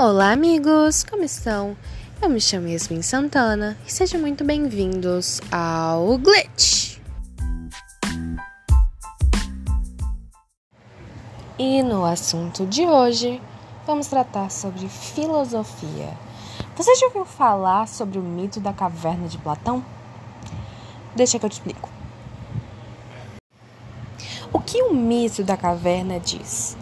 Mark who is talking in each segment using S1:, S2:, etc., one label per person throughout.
S1: Olá, amigos! Como estão? Eu me chamo Yasmin Santana e sejam muito bem-vindos ao Glitch! E no assunto de hoje, vamos tratar sobre filosofia. Você já ouviu falar sobre o mito da caverna de Platão? Deixa que eu te explico. O que o mito da caverna diz?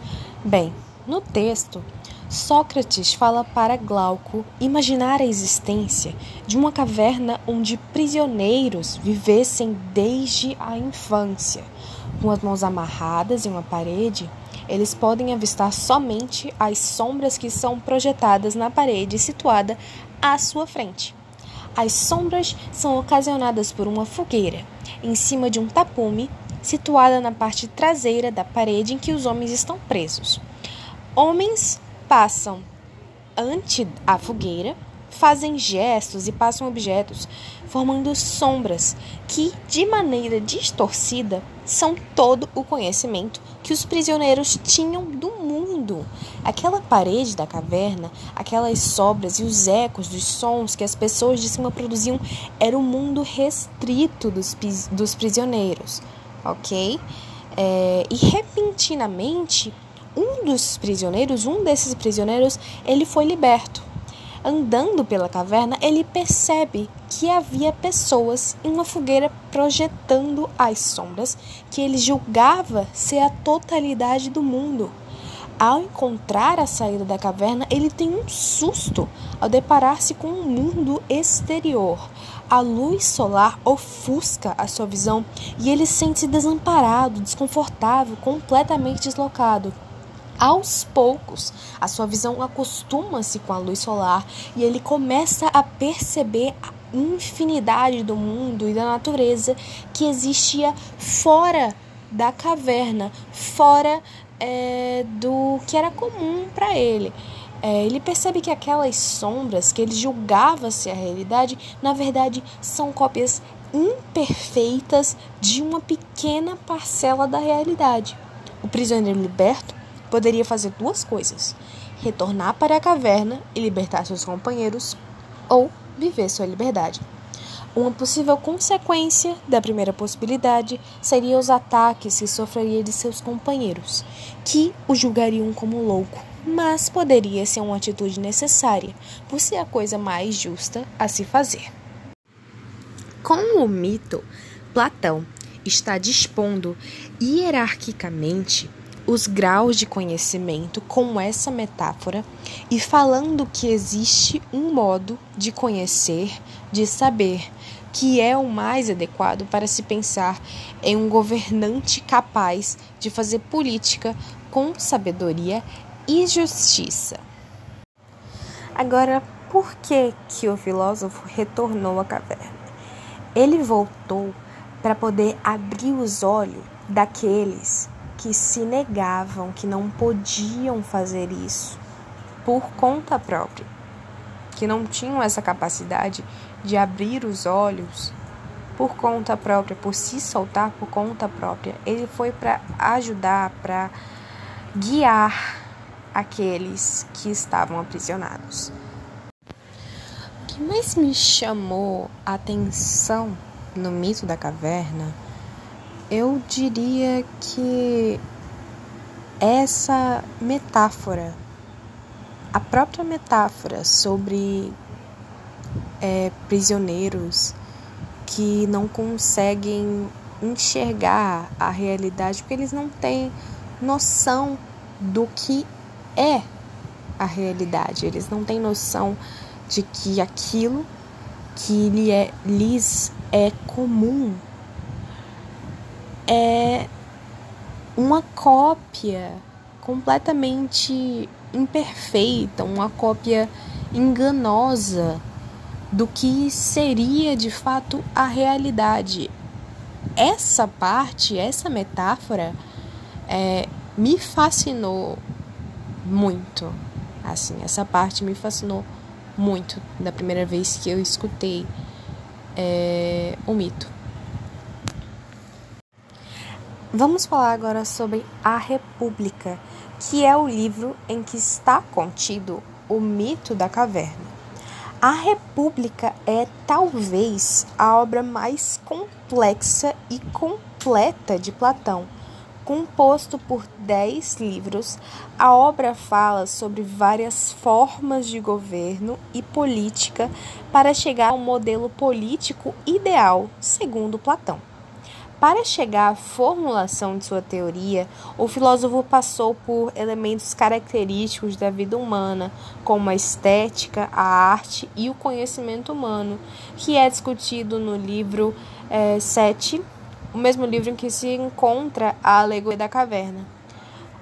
S1: Bem, no texto, Sócrates fala para Glauco imaginar a existência de uma caverna onde prisioneiros vivessem desde a infância. Com as mãos amarradas em uma parede, eles podem avistar somente as sombras que são projetadas na parede situada à sua frente. As sombras são ocasionadas por uma fogueira em cima de um tapume situada na parte traseira da parede em que os homens estão presos. Homens passam ante a fogueira, fazem gestos e passam objetos, formando sombras que, de maneira distorcida, são todo o conhecimento que os prisioneiros tinham do mundo. Aquela parede da caverna, aquelas sobras e os ecos dos sons que as pessoas de cima produziam era o mundo restrito dos, dos prisioneiros, ok? É, e repentinamente um dos prisioneiros, um desses prisioneiros, ele foi liberto. Andando pela caverna, ele percebe que havia pessoas em uma fogueira projetando as sombras que ele julgava ser a totalidade do mundo. Ao encontrar a saída da caverna, ele tem um susto ao deparar-se com um mundo exterior. A luz solar ofusca a sua visão e ele sente-se desamparado, desconfortável, completamente deslocado. Aos poucos, a sua visão acostuma-se com a luz solar e ele começa a perceber a infinidade do mundo e da natureza que existia fora da caverna, fora é, do que era comum para ele. É, ele percebe que aquelas sombras que ele julgava ser a realidade, na verdade, são cópias imperfeitas de uma pequena parcela da realidade. O prisioneiro liberto poderia fazer duas coisas: retornar para a caverna e libertar seus companheiros, ou viver sua liberdade. Uma possível consequência da primeira possibilidade seria os ataques que sofreria de seus companheiros, que o julgariam como louco, mas poderia ser uma atitude necessária, por ser a coisa mais justa a se fazer. Com o mito, Platão está dispondo hierarquicamente os graus de conhecimento com essa metáfora e falando que existe um modo de conhecer, de saber, que é o mais adequado para se pensar em um governante capaz de fazer política com sabedoria e justiça. Agora, por que que o filósofo retornou à caverna? Ele voltou para poder abrir os olhos daqueles que se negavam, que não podiam fazer isso por conta própria, que não tinham essa capacidade de abrir os olhos por conta própria, por se soltar por conta própria. Ele foi para ajudar, para guiar aqueles que estavam aprisionados. O que mais me chamou a atenção no mito da caverna eu diria que essa metáfora, a própria metáfora sobre é, prisioneiros que não conseguem enxergar a realidade porque eles não têm noção do que é a realidade, eles não têm noção de que aquilo que lhe é, lhes é comum é uma cópia completamente imperfeita, uma cópia enganosa do que seria de fato a realidade. Essa parte, essa metáfora, é, me fascinou muito. Assim, essa parte me fascinou muito da primeira vez que eu escutei é, o mito. Vamos falar agora sobre A República, que é o livro em que está contido O Mito da Caverna. A República é talvez a obra mais complexa e completa de Platão. Composto por dez livros, a obra fala sobre várias formas de governo e política para chegar ao modelo político ideal, segundo Platão. Para chegar à formulação de sua teoria, o filósofo passou por elementos característicos da vida humana, como a estética, a arte e o conhecimento humano, que é discutido no livro é, 7, o mesmo livro em que se encontra a Alegoria da Caverna.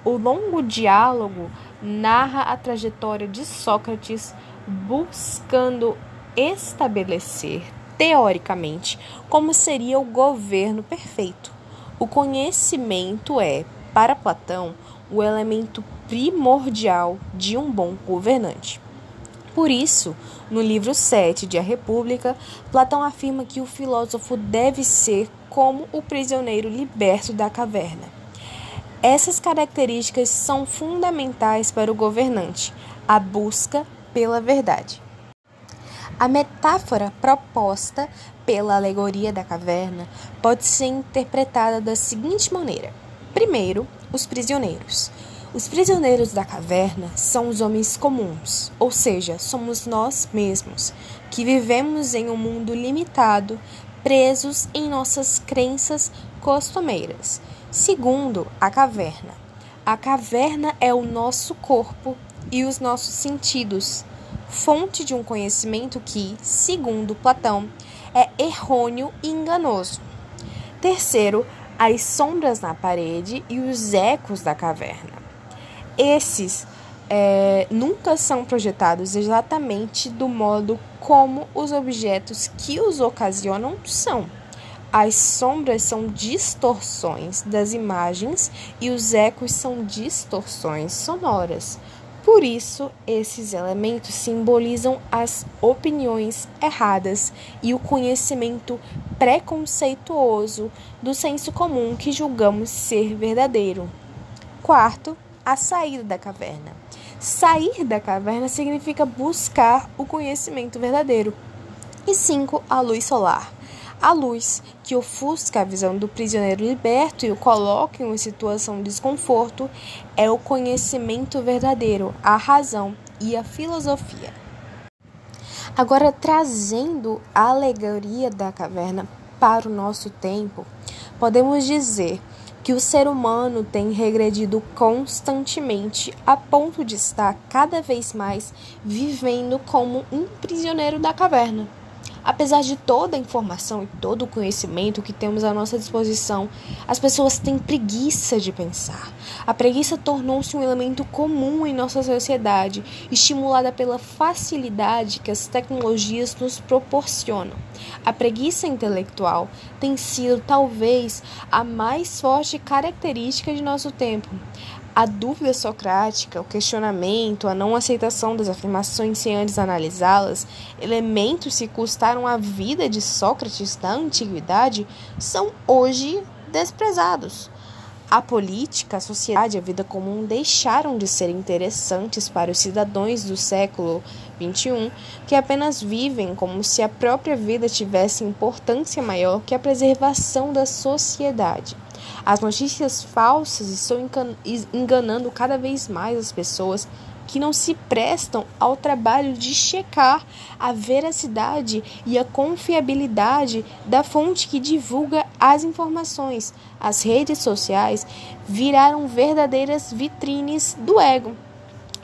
S1: O longo diálogo narra a trajetória de Sócrates buscando estabelecer teoricamente, como seria o governo perfeito. O conhecimento é, para Platão, o elemento primordial de um bom governante. Por isso, no livro 7 de A República, Platão afirma que o filósofo deve ser como o prisioneiro liberto da caverna. Essas características são fundamentais para o governante, a busca pela verdade. A metáfora proposta pela alegoria da caverna pode ser interpretada da seguinte maneira: primeiro, os prisioneiros. Os prisioneiros da caverna são os homens comuns, ou seja, somos nós mesmos, que vivemos em um mundo limitado, presos em nossas crenças costumeiras. Segundo, a caverna. A caverna é o nosso corpo e os nossos sentidos fonte de um conhecimento que, segundo Platão, é errôneo e enganoso. Terceiro, as sombras na parede e os ecos da caverna. Esses é, nunca são projetados exatamente do modo como os objetos que os ocasionam são. As sombras são distorções das imagens e os ecos são distorções sonoras. Por isso, esses elementos simbolizam as opiniões erradas e o conhecimento preconceituoso do senso comum que julgamos ser verdadeiro. Quarto, a saída da caverna. Sair da caverna significa buscar o conhecimento verdadeiro. E cinco, a luz solar. A luz que ofusca a visão do prisioneiro liberto e o coloca em uma situação de desconforto é o conhecimento verdadeiro, a razão e a filosofia. Agora, trazendo a alegoria da caverna para o nosso tempo, podemos dizer que o ser humano tem regredido constantemente a ponto de estar cada vez mais vivendo como um prisioneiro da caverna. Apesar de toda a informação e todo o conhecimento que temos à nossa disposição, as pessoas têm preguiça de pensar. A preguiça tornou-se um elemento comum em nossa sociedade, estimulada pela facilidade que as tecnologias nos proporcionam. A preguiça intelectual tem sido talvez a mais forte característica de nosso tempo. A dúvida socrática, o questionamento, a não aceitação das afirmações sem antes analisá-las, elementos que custaram a vida de Sócrates da antiguidade, são hoje desprezados. A política, a sociedade, a vida comum deixaram de ser interessantes para os cidadãos do século XXI, que apenas vivem como se a própria vida tivesse importância maior que a preservação da sociedade. As notícias falsas estão enganando cada vez mais as pessoas que não se prestam ao trabalho de checar a veracidade e a confiabilidade da fonte que divulga as informações. As redes sociais viraram verdadeiras vitrines do ego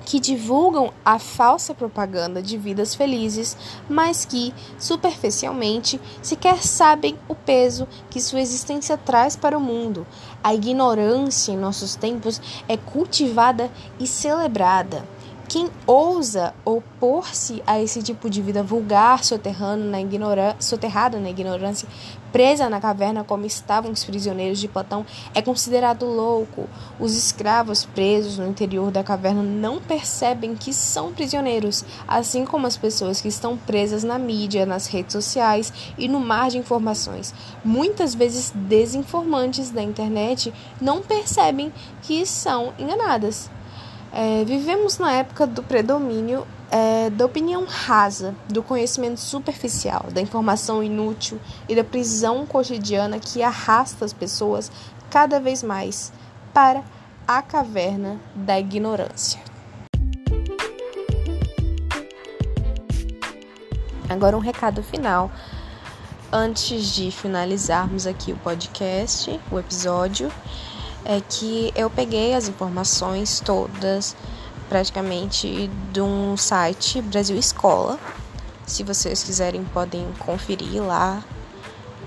S1: que divulgam a falsa propaganda de vidas felizes, mas que, superficialmente, sequer sabem o peso que sua existência traz para o mundo. A ignorância em nossos tempos é cultivada e celebrada. Quem ousa opor-se a esse tipo de vida vulgar, soterrado na, soterrada na ignorância, presa na caverna como estavam os prisioneiros de Platão, é considerado louco. Os escravos presos no interior da caverna não percebem que são prisioneiros, assim como as pessoas que estão presas na mídia, nas redes sociais e no mar de informações, muitas vezes desinformantes da internet, não percebem que são enganadas. É, vivemos na época do predomínio é, da opinião rasa, do conhecimento superficial, da informação inútil e da prisão cotidiana que arrasta as pessoas cada vez mais para a caverna da ignorância. Agora, um recado final. Antes de finalizarmos aqui o podcast, o episódio, é que eu peguei as informações todas praticamente de um site Brasil Escola. Se vocês quiserem, podem conferir lá.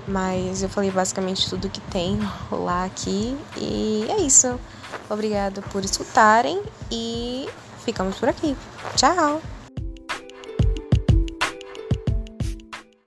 S1: Mas eu falei basicamente tudo que tem lá aqui. E é isso. Obrigada por escutarem e ficamos por aqui. Tchau!